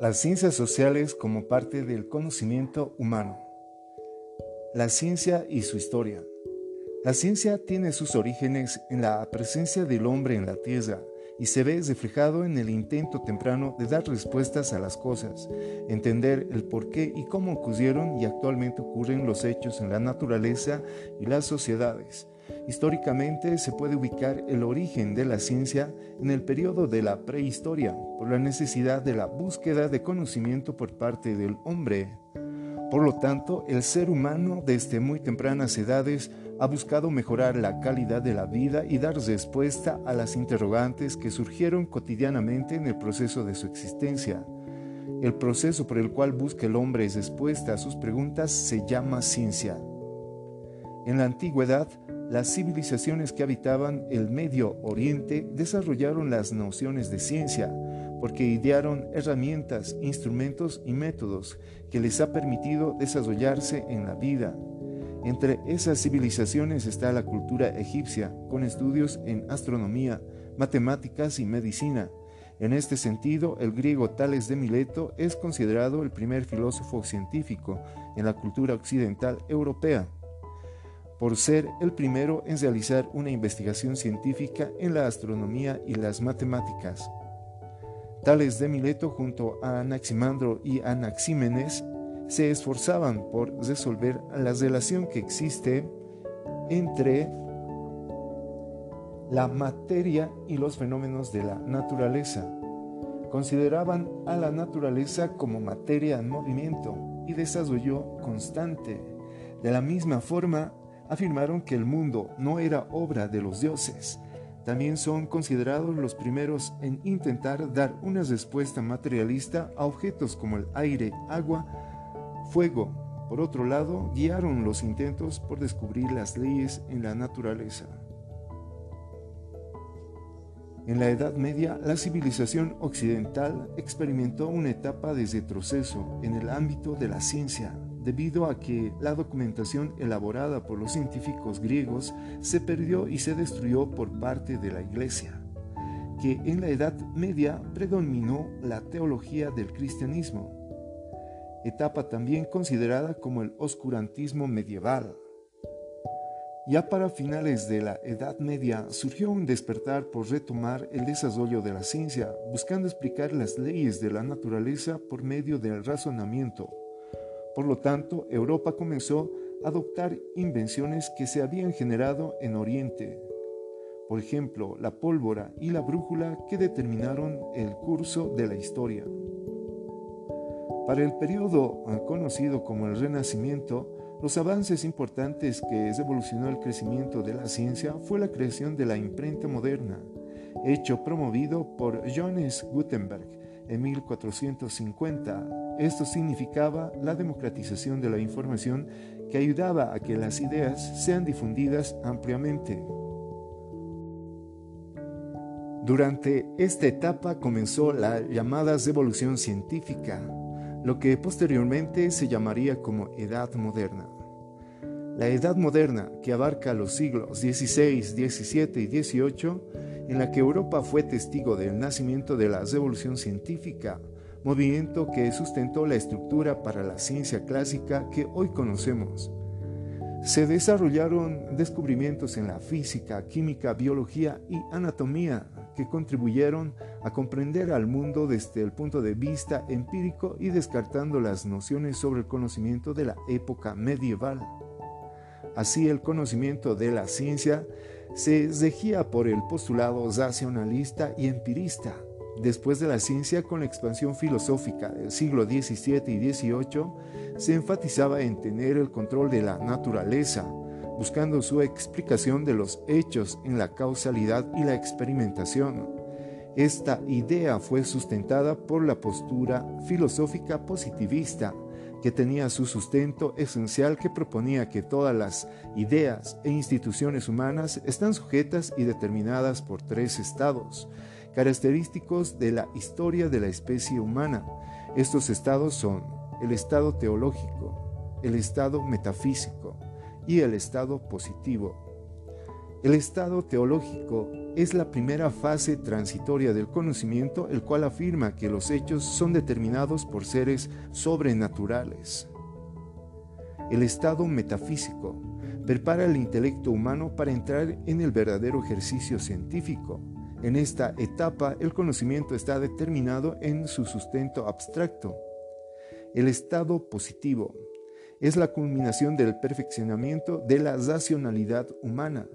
Las ciencias sociales como parte del conocimiento humano. La ciencia y su historia. La ciencia tiene sus orígenes en la presencia del hombre en la Tierra y se ve reflejado en el intento temprano de dar respuestas a las cosas, entender el por qué y cómo ocurrieron y actualmente ocurren los hechos en la naturaleza y las sociedades Históricamente se puede ubicar el origen de la ciencia en el periodo de la prehistoria, por la necesidad de la búsqueda de conocimiento por parte del hombre. Por lo tanto, el ser humano desde muy tempranas edades ha buscado mejorar la calidad de la vida y dar respuesta a las interrogantes que surgieron cotidianamente en el proceso de su existencia. El proceso por el cual busca el hombre respuesta a sus preguntas se llama ciencia. En la antigüedad, las civilizaciones que habitaban el Medio Oriente desarrollaron las nociones de ciencia porque idearon herramientas, instrumentos y métodos que les ha permitido desarrollarse en la vida. Entre esas civilizaciones está la cultura egipcia, con estudios en astronomía, matemáticas y medicina. En este sentido, el griego Tales de Mileto es considerado el primer filósofo científico en la cultura occidental europea por ser el primero en realizar una investigación científica en la astronomía y las matemáticas. Tales de Mileto junto a Anaximandro y Anaxímenes se esforzaban por resolver la relación que existe entre la materia y los fenómenos de la naturaleza. Consideraban a la naturaleza como materia en movimiento y desarrollo constante. De la misma forma, afirmaron que el mundo no era obra de los dioses. También son considerados los primeros en intentar dar una respuesta materialista a objetos como el aire, agua, fuego. Por otro lado, guiaron los intentos por descubrir las leyes en la naturaleza. En la Edad Media, la civilización occidental experimentó una etapa de retroceso en el ámbito de la ciencia, debido a que la documentación elaborada por los científicos griegos se perdió y se destruyó por parte de la Iglesia, que en la Edad Media predominó la teología del cristianismo, etapa también considerada como el oscurantismo medieval. Ya para finales de la Edad Media surgió un despertar por retomar el desarrollo de la ciencia, buscando explicar las leyes de la naturaleza por medio del razonamiento por lo tanto, Europa comenzó a adoptar invenciones que se habían generado en Oriente. Por ejemplo, la pólvora y la brújula que determinaron el curso de la historia. Para el periodo conocido como el Renacimiento, los avances importantes que revolucionó el crecimiento de la ciencia fue la creación de la imprenta moderna, hecho promovido por Johannes Gutenberg en 1450 esto significaba la democratización de la información que ayudaba a que las ideas sean difundidas ampliamente. Durante esta etapa comenzó la llamada revolución científica, lo que posteriormente se llamaría como Edad Moderna. La Edad Moderna, que abarca los siglos XVI, XVII y XVIII, en la que Europa fue testigo del nacimiento de la revolución científica, movimiento que sustentó la estructura para la ciencia clásica que hoy conocemos. Se desarrollaron descubrimientos en la física, química, biología y anatomía que contribuyeron a comprender al mundo desde el punto de vista empírico y descartando las nociones sobre el conocimiento de la época medieval. Así el conocimiento de la ciencia se regía por el postulado racionalista y empirista, Después de la ciencia, con la expansión filosófica del siglo XVII y XVIII, se enfatizaba en tener el control de la naturaleza, buscando su explicación de los hechos en la causalidad y la experimentación. Esta idea fue sustentada por la postura filosófica positivista, que tenía su sustento esencial que proponía que todas las ideas e instituciones humanas están sujetas y determinadas por tres estados, característicos de la historia de la especie humana. Estos estados son el estado teológico, el estado metafísico y el estado positivo. El estado teológico es la primera fase transitoria del conocimiento, el cual afirma que los hechos son determinados por seres sobrenaturales. El estado metafísico prepara el intelecto humano para entrar en el verdadero ejercicio científico. En esta etapa el conocimiento está determinado en su sustento abstracto. El estado positivo es la culminación del perfeccionamiento de la racionalidad humana.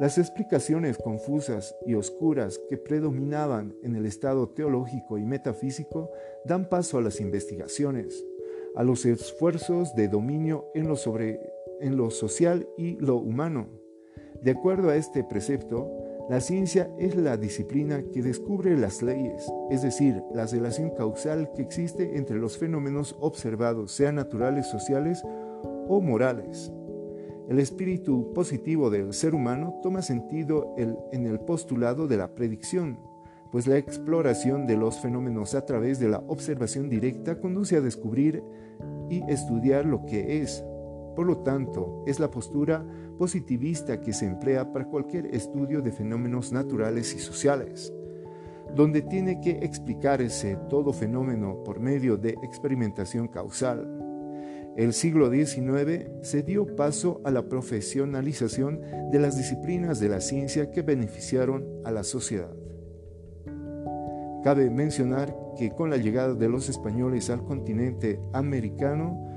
Las explicaciones confusas y oscuras que predominaban en el estado teológico y metafísico dan paso a las investigaciones, a los esfuerzos de dominio en lo, social y lo humano. De acuerdo a este precepto, la ciencia es la disciplina que descubre las leyes, es decir, la relación causal que existe entre los fenómenos observados, sean naturales, sociales o morales. El espíritu positivo del ser humano toma sentido en el postulado de la predicción, pues la exploración de los fenómenos a través de la observación directa conduce a descubrir y estudiar lo que es. Por lo tanto, es la postura positivista que se emplea para cualquier estudio de fenómenos naturales y sociales, donde tiene que explicarse todo fenómeno por medio de experimentación causal. El siglo XIX se dio paso a la profesionalización de las disciplinas de la ciencia que beneficiaron a la sociedad. Cabe mencionar que con la llegada de los españoles al continente americano,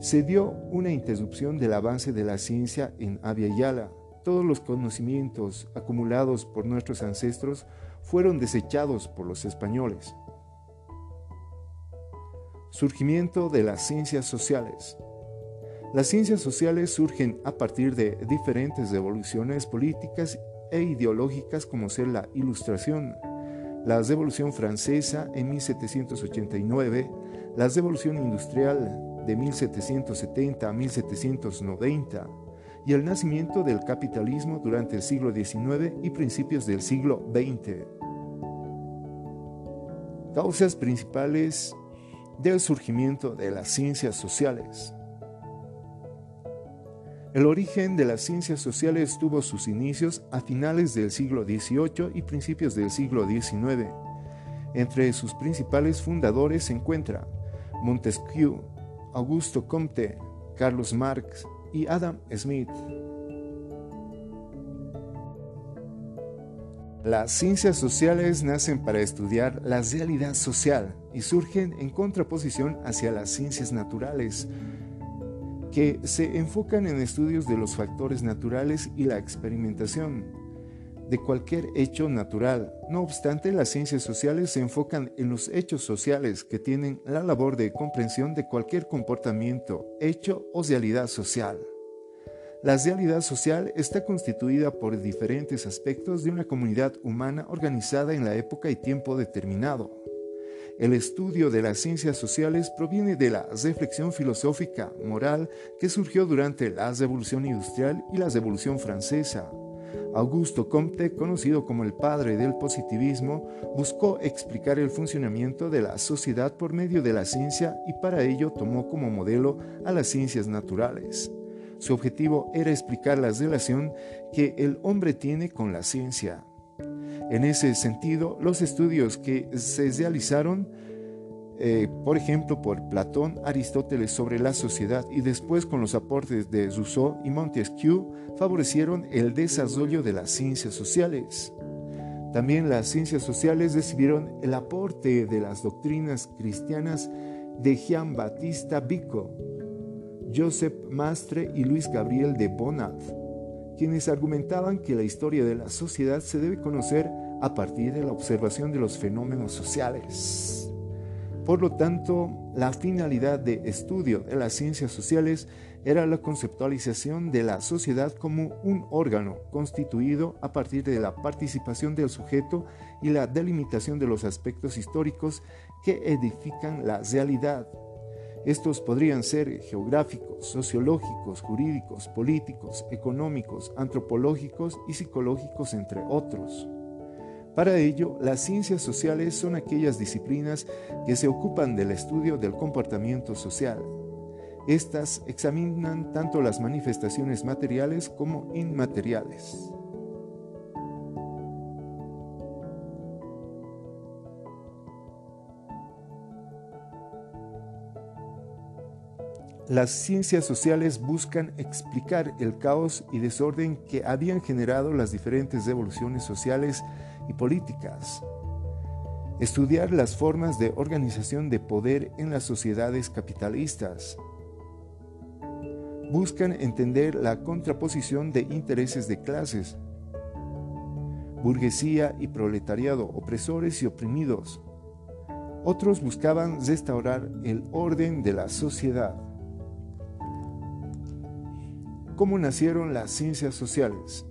se dio una interrupción del avance de la ciencia en Abya Yala. Todos los conocimientos acumulados por nuestros ancestros fueron desechados por los españoles. Surgimiento de las ciencias sociales. Las ciencias sociales surgen a partir de diferentes revoluciones políticas e ideológicas como ser la Ilustración, la Revolución Francesa en 1789, la Revolución Industrial de 1770 a 1790 y el nacimiento del capitalismo durante el siglo XIX y principios del siglo XX. Causas principales del surgimiento de las ciencias sociales. El origen de las ciencias sociales tuvo sus inicios a finales del siglo XVIII y principios del siglo XIX. Entre sus principales fundadores se encuentra Montesquieu, Augusto Comte, Carlos Marx y Adam Smith. Las ciencias sociales nacen para estudiar la realidad social y surgen en contraposición hacia las ciencias naturales, que se enfocan en estudios de los factores naturales y la experimentación de cualquier hecho natural. No obstante, las ciencias sociales se enfocan en los hechos sociales que tienen la labor de comprensión de cualquier comportamiento, hecho o realidad social. La realidad social está constituida por diferentes aspectos de una comunidad humana organizada en la época y tiempo determinado. El estudio de las ciencias sociales proviene de la reflexión filosófica, moral, que surgió durante la Revolución Industrial y la Revolución Francesa. Augusto Comte, conocido como el padre del positivismo, buscó explicar el funcionamiento de la sociedad por medio de la ciencia y para ello tomó como modelo a las ciencias naturales. Su objetivo era explicar la relación que el hombre tiene con la ciencia. En ese sentido, los estudios que se realizaron, eh, por ejemplo, por Platón, Aristóteles sobre la sociedad y después con los aportes de Rousseau y Montesquieu, favorecieron el desarrollo de las ciencias sociales. También las ciencias sociales recibieron el aporte de las doctrinas cristianas de Jean Baptista Vico, Joseph Mastre y Luis Gabriel de Bonat, quienes argumentaban que la historia de la sociedad se debe conocer a partir de la observación de los fenómenos sociales. Por lo tanto, la finalidad de estudio de las ciencias sociales era la conceptualización de la sociedad como un órgano constituido a partir de la participación del sujeto y la delimitación de los aspectos históricos que edifican la realidad estos podrían ser geográficos, sociológicos, jurídicos, políticos, económicos, antropológicos y psicológicos, entre otros. Para ello, las ciencias sociales son aquellas disciplinas que se ocupan del estudio del comportamiento social. Estas examinan tanto las manifestaciones materiales como inmateriales. Las ciencias sociales buscan explicar el caos y desorden que habían generado las diferentes evoluciones sociales y políticas. Estudiar las formas de organización de poder en las sociedades capitalistas. Buscan entender la contraposición de intereses de clases, burguesía y proletariado, opresores y oprimidos. Otros buscaban restaurar el orden de la sociedad. ¿Cómo nacieron las ciencias sociales?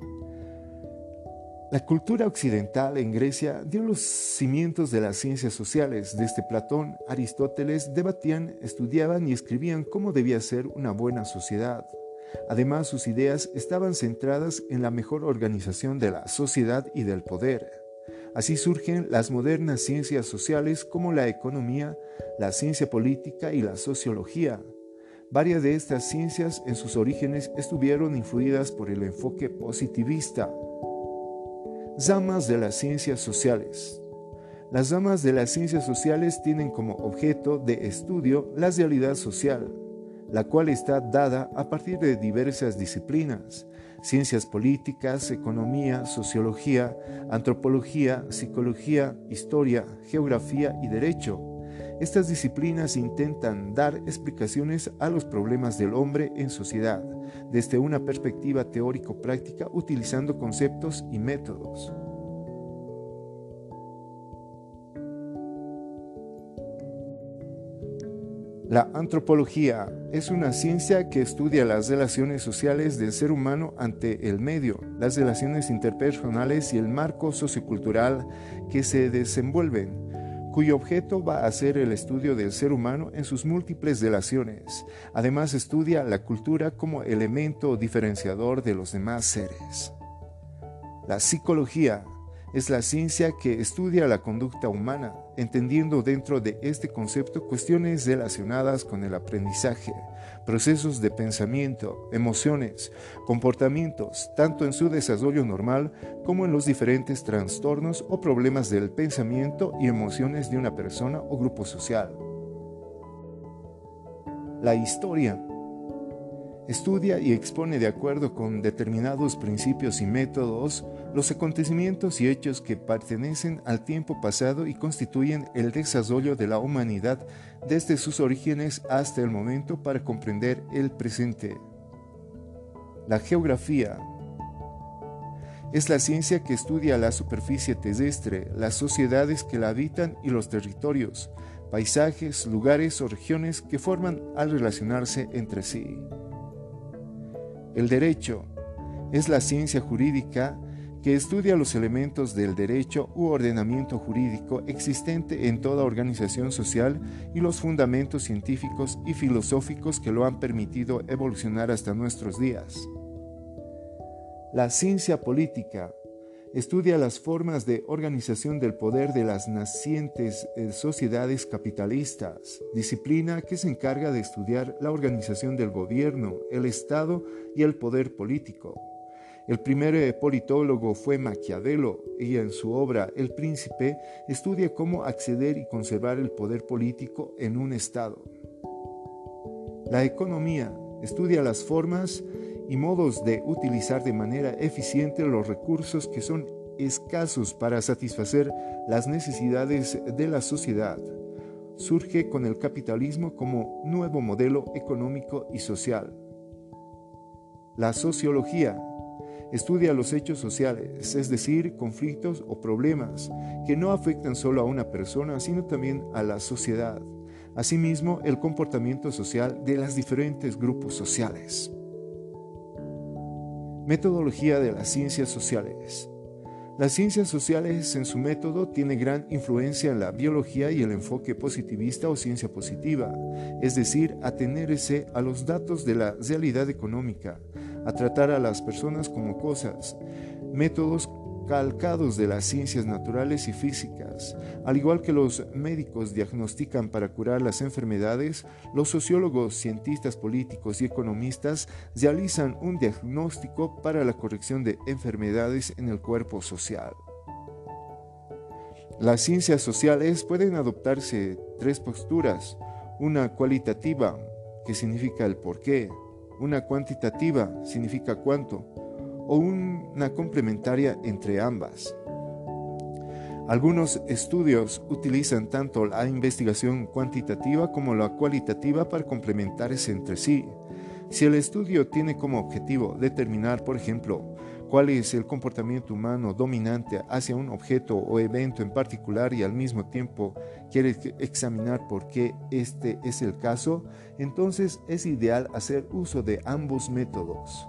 La cultura occidental en Grecia dio los cimientos de las ciencias sociales. Desde Platón, Aristóteles debatían, estudiaban y escribían cómo debía ser una buena sociedad. Además, sus ideas estaban centradas en la mejor organización de la sociedad y del poder. Así surgen las modernas ciencias sociales como la economía, la ciencia política y la sociología. Varias de estas ciencias en sus orígenes estuvieron influidas por el enfoque positivista. Ramas de las ciencias sociales. Las ramas de las ciencias sociales tienen como objeto de estudio la realidad social, la cual está dada a partir de diversas disciplinas, ciencias políticas, economía, sociología, antropología, psicología, historia, geografía y derecho, estas disciplinas intentan dar explicaciones a los problemas del hombre en sociedad desde una perspectiva teórico-práctica utilizando conceptos y métodos. La antropología es una ciencia que estudia las relaciones sociales del ser humano ante el medio, las relaciones interpersonales y el marco sociocultural que se desenvuelven cuyo objeto va a ser el estudio del ser humano en sus múltiples relaciones. Además estudia la cultura como elemento diferenciador de los demás seres. La psicología es la ciencia que estudia la conducta humana, entendiendo dentro de este concepto cuestiones relacionadas con el aprendizaje, procesos de pensamiento, emociones, comportamientos, tanto en su desarrollo normal como en los diferentes trastornos o problemas del pensamiento y emociones de una persona o grupo social. La historia estudia y expone de acuerdo con determinados principios y métodos los acontecimientos y hechos que pertenecen al tiempo pasado y constituyen el desarrollo de la humanidad desde sus orígenes hasta el momento para comprender el presente. La geografía es la ciencia que estudia la superficie terrestre, las sociedades que la habitan y los territorios, paisajes, lugares o regiones que forman al relacionarse entre sí. El derecho es la ciencia jurídica que estudia los elementos del derecho u ordenamiento jurídico existente en toda organización social y los fundamentos científicos y filosóficos que lo han permitido evolucionar hasta nuestros días. La ciencia política estudia las formas de organización del poder de las nacientes eh, sociedades capitalistas, disciplina que se encarga de estudiar la organización del gobierno, el Estado y el poder político. El primer eh, politólogo fue Maquiavelo y en su obra El Príncipe estudia cómo acceder y conservar el poder político en un Estado. La economía estudia las formas y modos de utilizar de manera eficiente los recursos que son escasos para satisfacer las necesidades de la sociedad. Surge con el capitalismo como nuevo modelo económico y social. La sociología estudia los hechos sociales, es decir, conflictos o problemas que no afectan solo a una persona, sino también a la sociedad. Asimismo, el comportamiento social de los diferentes grupos sociales. Metodología de las ciencias sociales. Las ciencias sociales en su método tiene gran influencia en la biología y el enfoque positivista o ciencia positiva, es decir, atenerse a los datos de la realidad económica, a tratar a las personas como cosas, métodos calcados de las ciencias naturales y físicas. Al igual que los médicos diagnostican para curar las enfermedades, los sociólogos, cientistas políticos y economistas realizan un diagnóstico para la corrección de enfermedades en el cuerpo social. Las ciencias sociales pueden adoptarse tres posturas, una cualitativa, que significa el por qué, una cuantitativa significa cuánto, o una complementaria entre ambas. Algunos estudios utilizan tanto la investigación cuantitativa como la cualitativa para complementarse entre sí. Si el estudio tiene como objetivo determinar, por ejemplo, cuál es el comportamiento humano dominante hacia un objeto o evento en particular y al mismo tiempo quiere examinar por qué este es el caso, entonces es ideal hacer uso de ambos métodos.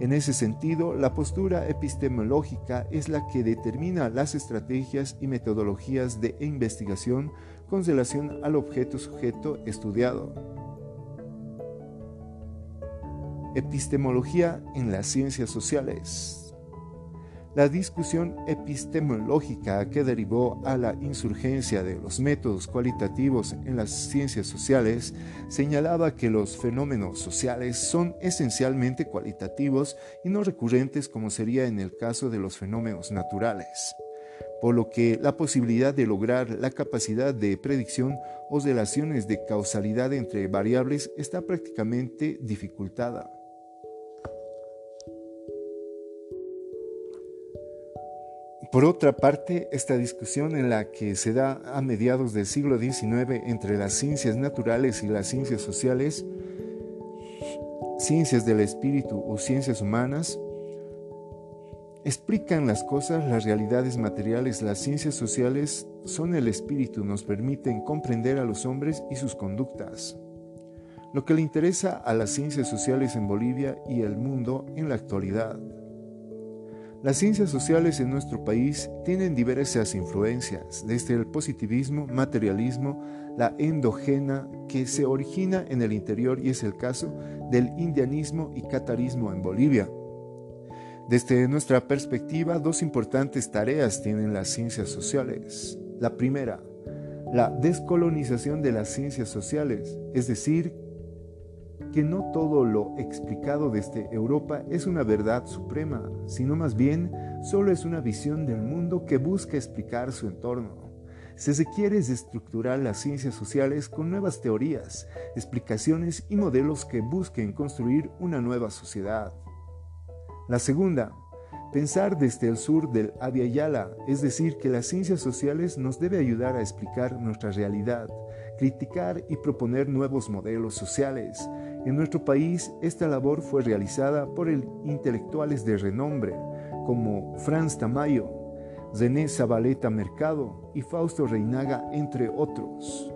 En ese sentido, la postura epistemológica es la que determina las estrategias y metodologías de investigación con relación al objeto sujeto estudiado. Epistemología en las ciencias sociales. La discusión epistemológica que derivó a la insurgencia de los métodos cualitativos en las ciencias sociales señalaba que los fenómenos sociales son esencialmente cualitativos y no recurrentes como sería en el caso de los fenómenos naturales, por lo que la posibilidad de lograr la capacidad de predicción o relaciones de causalidad entre variables está prácticamente dificultada. Por otra parte, esta discusión en la que se da a mediados del siglo XIX entre las ciencias naturales y las ciencias sociales, ciencias del espíritu o ciencias humanas, explican las cosas, las realidades materiales, las ciencias sociales son el espíritu, nos permiten comprender a los hombres y sus conductas. Lo que le interesa a las ciencias sociales en Bolivia y el mundo en la actualidad. Las ciencias sociales en nuestro país tienen diversas influencias, desde el positivismo, materialismo, la endogena que se origina en el interior y es el caso del indianismo y catarismo en Bolivia. Desde nuestra perspectiva, dos importantes tareas tienen las ciencias sociales. La primera, la descolonización de las ciencias sociales, es decir, que no todo lo explicado desde Europa es una verdad suprema, sino más bien solo es una visión del mundo que busca explicar su entorno. Si se quiere estructurar las ciencias sociales con nuevas teorías, explicaciones y modelos que busquen construir una nueva sociedad. La segunda, pensar desde el sur del Yala, es decir, que las ciencias sociales nos debe ayudar a explicar nuestra realidad, criticar y proponer nuevos modelos sociales, en nuestro país, esta labor fue realizada por intelectuales de renombre como Franz Tamayo, René Zabaleta Mercado y Fausto Reinaga, entre otros.